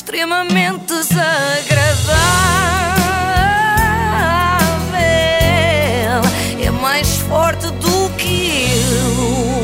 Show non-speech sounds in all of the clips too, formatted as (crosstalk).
extremamente desagradável. É mais forte do que eu.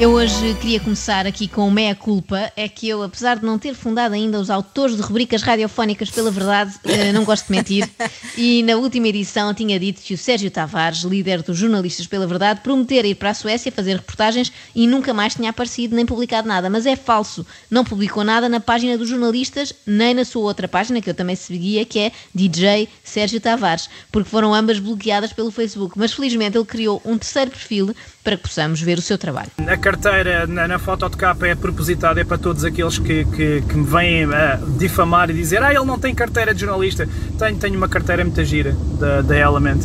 Eu hoje queria começar aqui com meia culpa. É que eu, apesar de não ter fundado ainda os autores de rubricas radiofónicas pela verdade, eh, não gosto de mentir. (laughs) E na última edição tinha dito que o Sérgio Tavares, líder dos jornalistas pela verdade, prometera ir para a Suécia fazer reportagens e nunca mais tinha aparecido nem publicado nada. Mas é falso. Não publicou nada na página dos jornalistas, nem na sua outra página, que eu também seguia, que é DJ Sérgio Tavares, porque foram ambas bloqueadas pelo Facebook. Mas felizmente ele criou um terceiro perfil para que possamos ver o seu trabalho. A carteira na, na foto de capa é propositada, é para todos aqueles que, que, que me vêm a difamar e dizer ah, ele não tem carteira de jornalista. Tenho, tenho uma carteira muito gira da, da Element,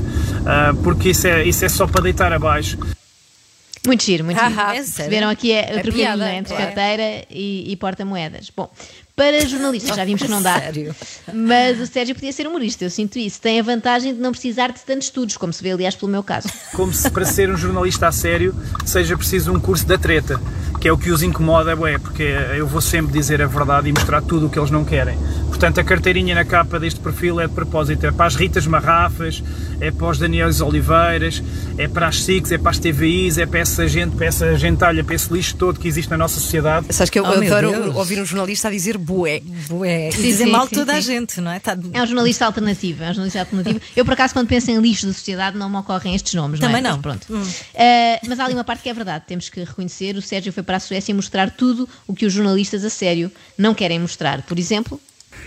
ah, porque isso é, isso é só para deitar abaixo. Muito giro, muito giro. Ah, é Perceberam aqui é o É piada, entre claro. carteira e, e porta-moedas. Bom, para jornalistas já vimos que não dá, Sério? mas o Sérgio podia ser humorista, eu sinto isso. Tem a vantagem de não precisar de tantos estudos, como se vê aliás pelo meu caso. Como se para ser um jornalista a sério seja preciso um curso da treta, que é o que os incomoda, é porque eu vou sempre dizer a verdade e mostrar tudo o que eles não querem. Portanto, a carteirinha na capa deste perfil é de propósito, é para as Ritas Marrafas, é para os Daniels Oliveiras, é para as SICs, é para as TVIs, é para essa gente, para essa gentalha, para esse lixo todo que existe na nossa sociedade. Sabes que eu Oh, adoro ouvir um jornalista a dizer bué. Bué. E (laughs) Sim, dizer sim, mal sim, toda a sim. gente, não é? Tá... É um jornalista alternativo, é um jornalista alternativo. Eu, por acaso, quando penso em lixo da sociedade, não me ocorrem estes nomes, Também não é? não. Mas pronto. Eh, mas há ali uma parte que é verdade, temos que reconhecer. O Sérgio foi para a Suécia mostrar tudo o que os jornalistas a sério não querem mostrar. Por exemplo,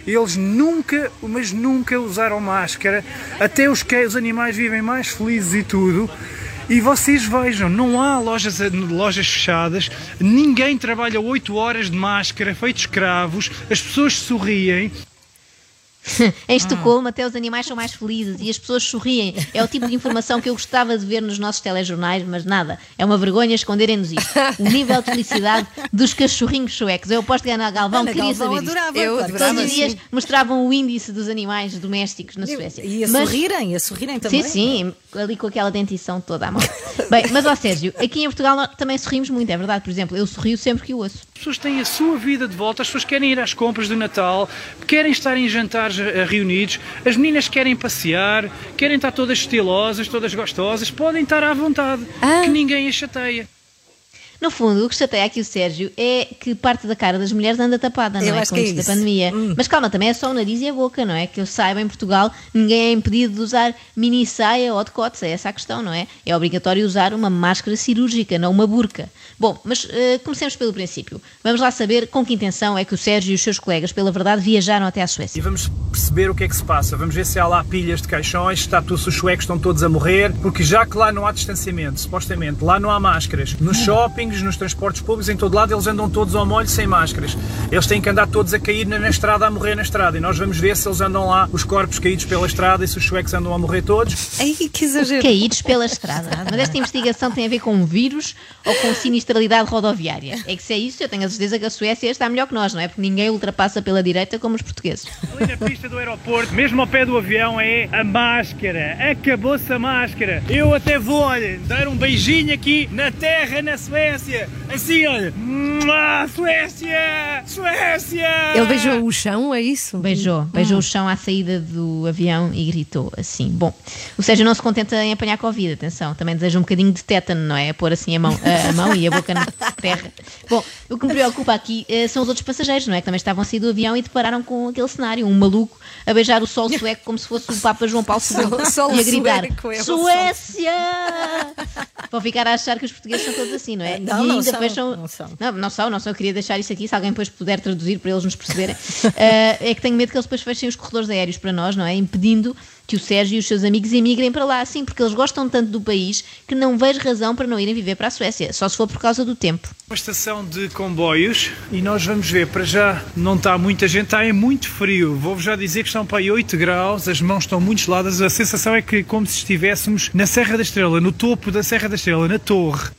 Eles nunca, mas nunca usaram máscara. Até os, que, os animais vivem mais felizes e tudo. E vocês vejam, não há lojas, lojas fechadas, ninguém trabalha 8 horas de máscara, feitos escravos, as pessoas sorriem. (laughs) Em Estocolmo, até os animais são mais felizes e as pessoas sorriem. É o tipo de informação que eu gostava de ver nos nossos telejornais, mas nada. É uma vergonha esconderem-nos isto. O nível de felicidade dos cachorrinhos suecos. Eu aposto que a Ana Galvão Ana queria Galvão saber isto. adorava. Eu claro adorava, Todos os sim. dias mostravam o índice dos animais domésticos na Suécia. E a Mas- sorrirem, e a sorrirem também. Sim, sim, ali com aquela dentição toda à mão. (laughs) Bem, mas ó Sérgio, aqui em Portugal nós também sorrimos muito, é verdade. Por exemplo, eu sorrio sempre que o ouço. As pessoas têm a sua vida de volta, as pessoas querem ir às compras do Natal, querem estar em jantares eh, reunidos, as meninas querem passear, querem estar todas estilosas, todas gostosas, podem estar à vontade, que ninguém as chateia. No fundo, o que chateia aqui o Sérgio é que parte da cara das mulheres anda tapada, não Eu é? acho Com que é isto da isso. pandemia. Mas calma, também é só o nariz e a boca, não é? Que eu saiba, em Portugal, ninguém é impedido de usar mini saia ou decotes, é essa a questão, não é? É obrigatório usar uma máscara cirúrgica, não uma burca. Bom, mas eh, comecemos pelo princípio. Vamos lá saber com que intenção é que o Sérgio e os seus colegas, pela verdade, viajaram até à E Suécia. vamos perceber o que é que se passa. Vamos ver se há lá pilhas de caixões, se está tudo, se os suecos estão todos a morrer, porque já que lá não há distanciamento, supostamente, lá não há máscaras. Nos shoppings, nos transportes públicos, em todo lado, eles andam todos ao molho sem máscaras. Eles têm que andar todos a cair na, na estrada, a morrer na estrada. E nós vamos ver se eles andam lá, os corpos caídos pela estrada, e se os suecos andam a morrer todos. Ai, que exagero. Caídos pela estrada. Mas esta investigação tem a ver com um vírus ou com sinistralidade rodoviária? É que se é isso, eu tenho a certeza que a Suécia está melhor que nós, não é? Porque ninguém ultrapassa pela direita como os portugueses. Ali na pista do aeroporto, mesmo ao pé do avião, é a máscara. Acabou-se a máscara. Eu até vou, olha, dar um beijinho aqui na terra, na Suécia. Assim, olha. Mua, Suécia! Suécia! Ele beijou o chão, é isso? Beijou, Hum. beijou o chão à saída do avião e gritou assim. Bom, o Sérgio não se contenta em apanhar Covid, atenção, também deseja um bocadinho de tétano, não é? Pôr assim a mão, a, a mão e a boca na terra. Bom, o que me preocupa aqui eh, são os outros passageiros, não é? Que também estavam a sair do avião e depararam com aquele cenário, um maluco a beijar o sol sueco como se fosse o Papa João Paulo II Sol e a gritar é Suécia! Vão ficar a achar que os portugueses são todos assim, não é? Não, e não são, são, não são. não, não são, não são. Eu queria deixar isso aqui, se alguém depois puder traduzir para eles nos perceberem. (laughs) Eh, é que tenho medo que eles depois fechem os corredores aéreos para nós, não é? Impedindo que o Sérgio e os seus amigos emigrem para lá, assim, porque eles gostam tanto do país que não vejo razão para não irem viver para a Suécia, só se for por causa do tempo. Uma estação de comboios e nós vamos ver, para já não está muita gente, está é muito frio. Vou-vos já dizer que estão para aí 8 graus, as mãos estão muito geladas, a sensação é que como se estivéssemos na Serra da Estrela, no topo da Serra da Estrela, na torre.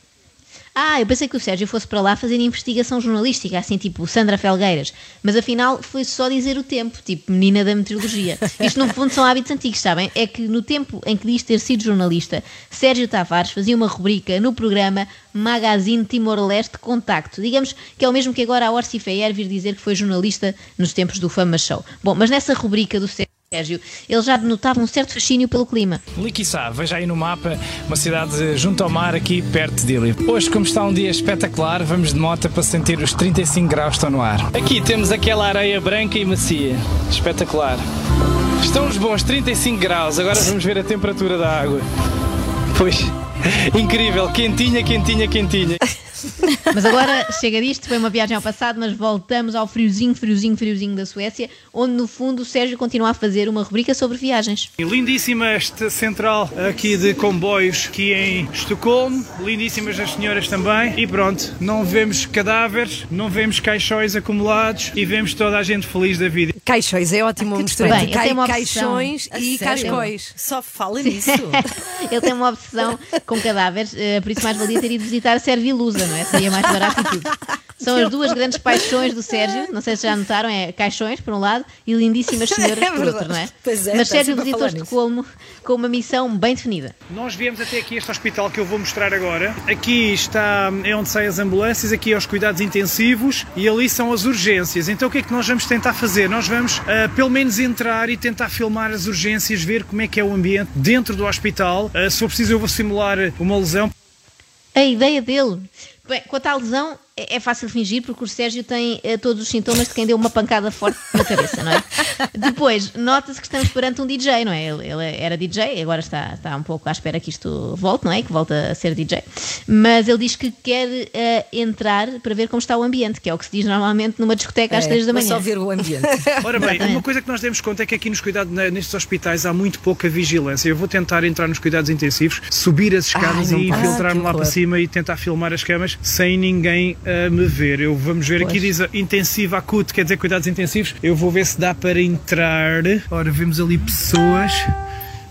Ah, eu pensei que o Sérgio fosse para lá fazer investigação jornalística, assim tipo Sandra Felgueiras, mas afinal foi só dizer o tempo, tipo menina da meteorologia. Isto no fundo são hábitos antigos, sabem? É que no tempo em que diz ter sido jornalista, Sérgio Tavares fazia uma rubrica no programa Magazine Timor-Leste Contacto. Digamos que é o mesmo que agora a Orsi Feyer vir dizer que foi jornalista nos tempos do Fama Show. Bom, mas nessa rubrica do Sérgio, ele já denotava um certo fascínio pelo clima. Liquiçá, veja aí no mapa uma cidade junto ao mar, aqui perto de Dili. Hoje, como está um dia espetacular, vamos de moto para sentir os 35 graus que estão no ar. Aqui temos aquela areia branca e macia. Espetacular. Estão os bons 35 graus, agora vamos ver a temperatura da água. Pois, (laughs) incrível, quentinha, quentinha, quentinha. (laughs) Mas agora chega disto, foi uma viagem ao passado, mas voltamos ao friozinho, friozinho, friozinho da Suécia, onde no fundo o Sérgio continua a fazer uma rubrica sobre viagens. Lindíssima esta central aqui de comboios aqui em Estocolmo, lindíssimas as senhoras também. E pronto, não vemos cadáveres, não vemos caixões acumulados e vemos toda a gente feliz da vida. Caixões, é ótimo uma mistura Bem, uma opção. caixões A e sério? cascóis. Só fala nisso. (laughs) Ele tem uma obsessão com cadáveres, eh, por isso mais valia ter ido visitar a Servilusa, não é? Seria mais barato e tudo. São as duas grandes paixões do Sérgio, não sei se já notaram, é caixões por um lado e lindíssimas senhoras É por outro, não é? Pois é, Mas Sérgio visitou nisso. Estocolmo com uma missão bem definida. Nós viemos até aqui este hospital que eu vou mostrar agora. Aqui está é onde saem as ambulâncias, aqui é os cuidados intensivos e ali são as urgências. Então o que é que nós vamos tentar fazer? Nós vamos ah, pelo menos entrar e tentar filmar as urgências, ver como é que é o ambiente dentro do hospital. Ah, se for preciso eu vou simular uma lesão. A ideia dele. Bem, quanto à lesão, é é fácil fingir porque o Sérgio tem eh, todos os sintomas de quem deu uma pancada forte na cabeça, não é? (laughs) Depois, nota-se que estamos perante um DJ, não é? Ele, ele era DJ, agora está, está um pouco à espera que isto volte, não é? Que volte a ser DJ. Mas ele diz que quer eh, entrar para ver como está o ambiente, que é o que se diz normalmente numa discoteca às É, 3 da mas manhã. só ver o ambiente. (laughs) Ora bem, Exatamente. uma coisa que nós demos conta é que aqui nos cuidados, nestes hospitais há muito pouca vigilância. Eu vou tentar entrar nos cuidados intensivos, subir as escadas Ai, e infiltrar-me Ah, lá para cima e tentar filmar as camas sem ninguém ah, me ver. Eu vamos ver aqui Pois. diz ah, intensivo acute, quer dizer cuidados intensivos. Eu vou ver se dá para entrar. Ora, vemos ali pessoas.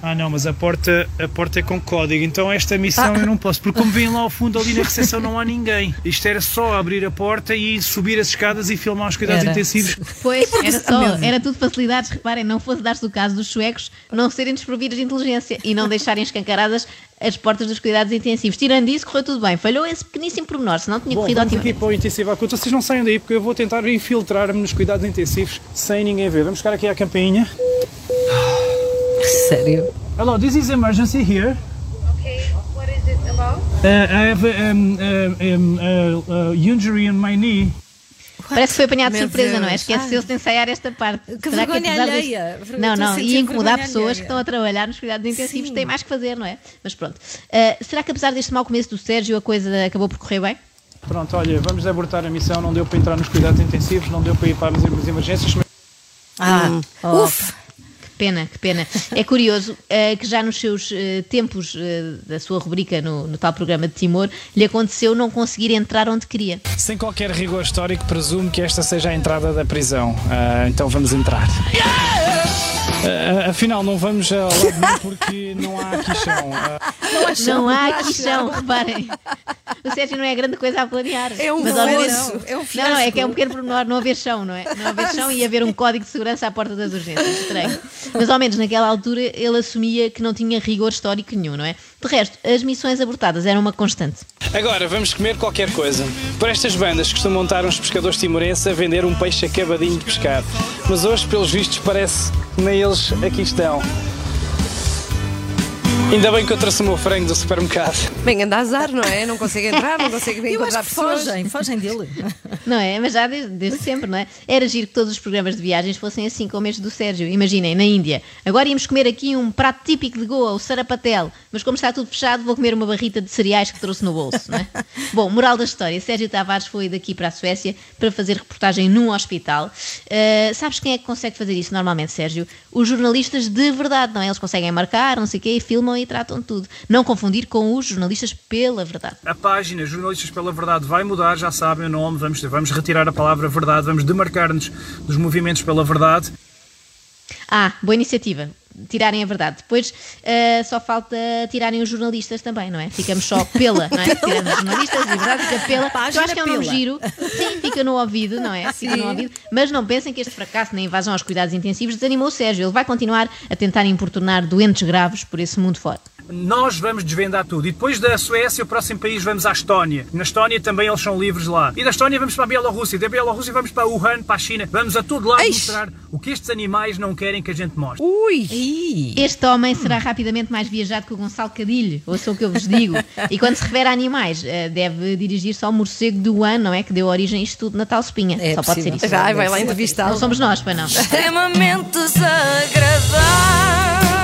Ah não, mas a porta, a porta é com código, então esta missão eu não posso, porque como vem lá ao fundo ali na recepção não há ninguém. Isto era só abrir a porta e subir as escadas e filmar os cuidados Era. intensivos. Pois, era só, era tudo facilidades. Reparem, não fosse dar-se o caso dos suecos não serem desprovidos de inteligência e não deixarem escancaradas as portas dos cuidados intensivos. Tirando isso, correu tudo bem. Falhou esse pequeníssimo pormenor, senão tinha Bom, corrido vamos aqui para o intensivo acute. Vocês não saiam daí porque eu vou tentar infiltrar-me nos cuidados intensivos sem ninguém ver. Vamos ficar aqui à campainha. Sério. Hello, this is emergency here. Okay, what is it about? Uh, I have a, um, um, um, uh, uh, injury in my knee. Parece que foi apanhado de Meu surpresa, não é? Deus. Esqueceu-se de ensaiar esta parte. Que Será vergonha apesar alheia. Ver- Não, não, e incomodar pessoas alheia. que estão a trabalhar nos cuidados intensivos Sim. têm mais que fazer, não é? Mas pronto. Uh, será que apesar deste mau começo do Sérgio, a coisa acabou por correr bem? Pronto, olha, vamos abortar a missão. Não deu para entrar nos cuidados intensivos, não deu para ir para as emergências. Ah, uf. Que pena, que pena. É curioso eh, que já nos seus eh, tempos eh, da sua rubrica no, no tal programa de Timor, lhe aconteceu não conseguir entrar onde queria. Sem qualquer rigor histórico, presumo que esta seja a entrada da prisão. Ah, então vamos entrar. Ah, afinal, não vamos ao lado nenhum porque não há aqui chão. Ah, Não há aqui chão, reparem. O Sérgio não é grande coisa a planear. É um mas menos- fiasco, é um Não, não, é que é um pequeno pormenor não haver chão, não é? Não haver chão e haver um código de segurança à porta das urgências. Estranho. Mas ao menos naquela altura ele assumia que não tinha rigor histórico nenhum, não é? De resto, as missões abortadas eram uma constante. Agora vamos comer qualquer coisa. Por estas bandas costumam estar uns pescadores timorenses a vender um peixe acabadinho de pescar. Mas hoje, pelos vistos, parece que nem eles aqui estão. Ainda bem que eu trouxe o meu frango do supermercado. Bem, anda azar, não é? Não consegue entrar, não consegue Eu encontrar acho que pessoas. fogem, fogem dele. Não é? Mas já desde, desde sempre, não é? Era giro que todos os programas de viagens fossem assim como este do Sérgio. Imaginem, na Índia. Agora íamos comer aqui um prato típico de Goa, o sarapatel. Mas como está tudo fechado, vou comer uma barrita de cereais que trouxe no bolso, não é? (laughs) Bom, moral da história. Sérgio Tavares foi daqui para a Suécia para fazer reportagem num hospital. Uh, sabes quem é que consegue fazer isso normalmente, Sérgio? Os jornalistas de verdade, não é? Eles conseguem marcar, não sei o quê, e filmam e tratam de tudo. Não confundir com os jornalistas pela verdade. A página Jornalistas pela Verdade vai mudar, já sabem o nome. Vamos, vamos retirar a palavra verdade, vamos demarcar-nos dos movimentos pela verdade. Ah, boa iniciativa. Tirarem a verdade. Depois eh, só falta tirarem os jornalistas também, não é? Ficamos só pela, não é? (laughs) Tirando os jornalistas, a verdade fica pela. Página Eu acho que é um nome giro. Sim, fica no ouvido, não é? Fica no ouvido. Mas não pensem que este fracasso na invasão aos cuidados intensivos desanimou o Sérgio. Ele vai continuar a tentar importunar doentes graves por esse mundo fora. Nós vamos desvendar tudo. E depois da Suécia, o próximo país, vamos à Estónia. Na Estónia também eles são livres lá. E da Estónia vamos para a Bielorrússia. Da Bielorrússia vamos para Wuhan, para a China. Vamos a todo lado Eish. mostrar o que estes animais não querem que a gente mostre. Ui! Este homem será rapidamente mais viajado que o Gonçalo Cadilho, ouçam o que eu vos digo. (laughs) E quando se refere a animais, eh, deve dirigir-se ao morcego do ano, não é? Que deu origem a isto tudo na tal espinha. É Só pode ser possível. isso. Já, vai lá entrevistá-lo. Não somos nós, pois não. extremamente desagradável.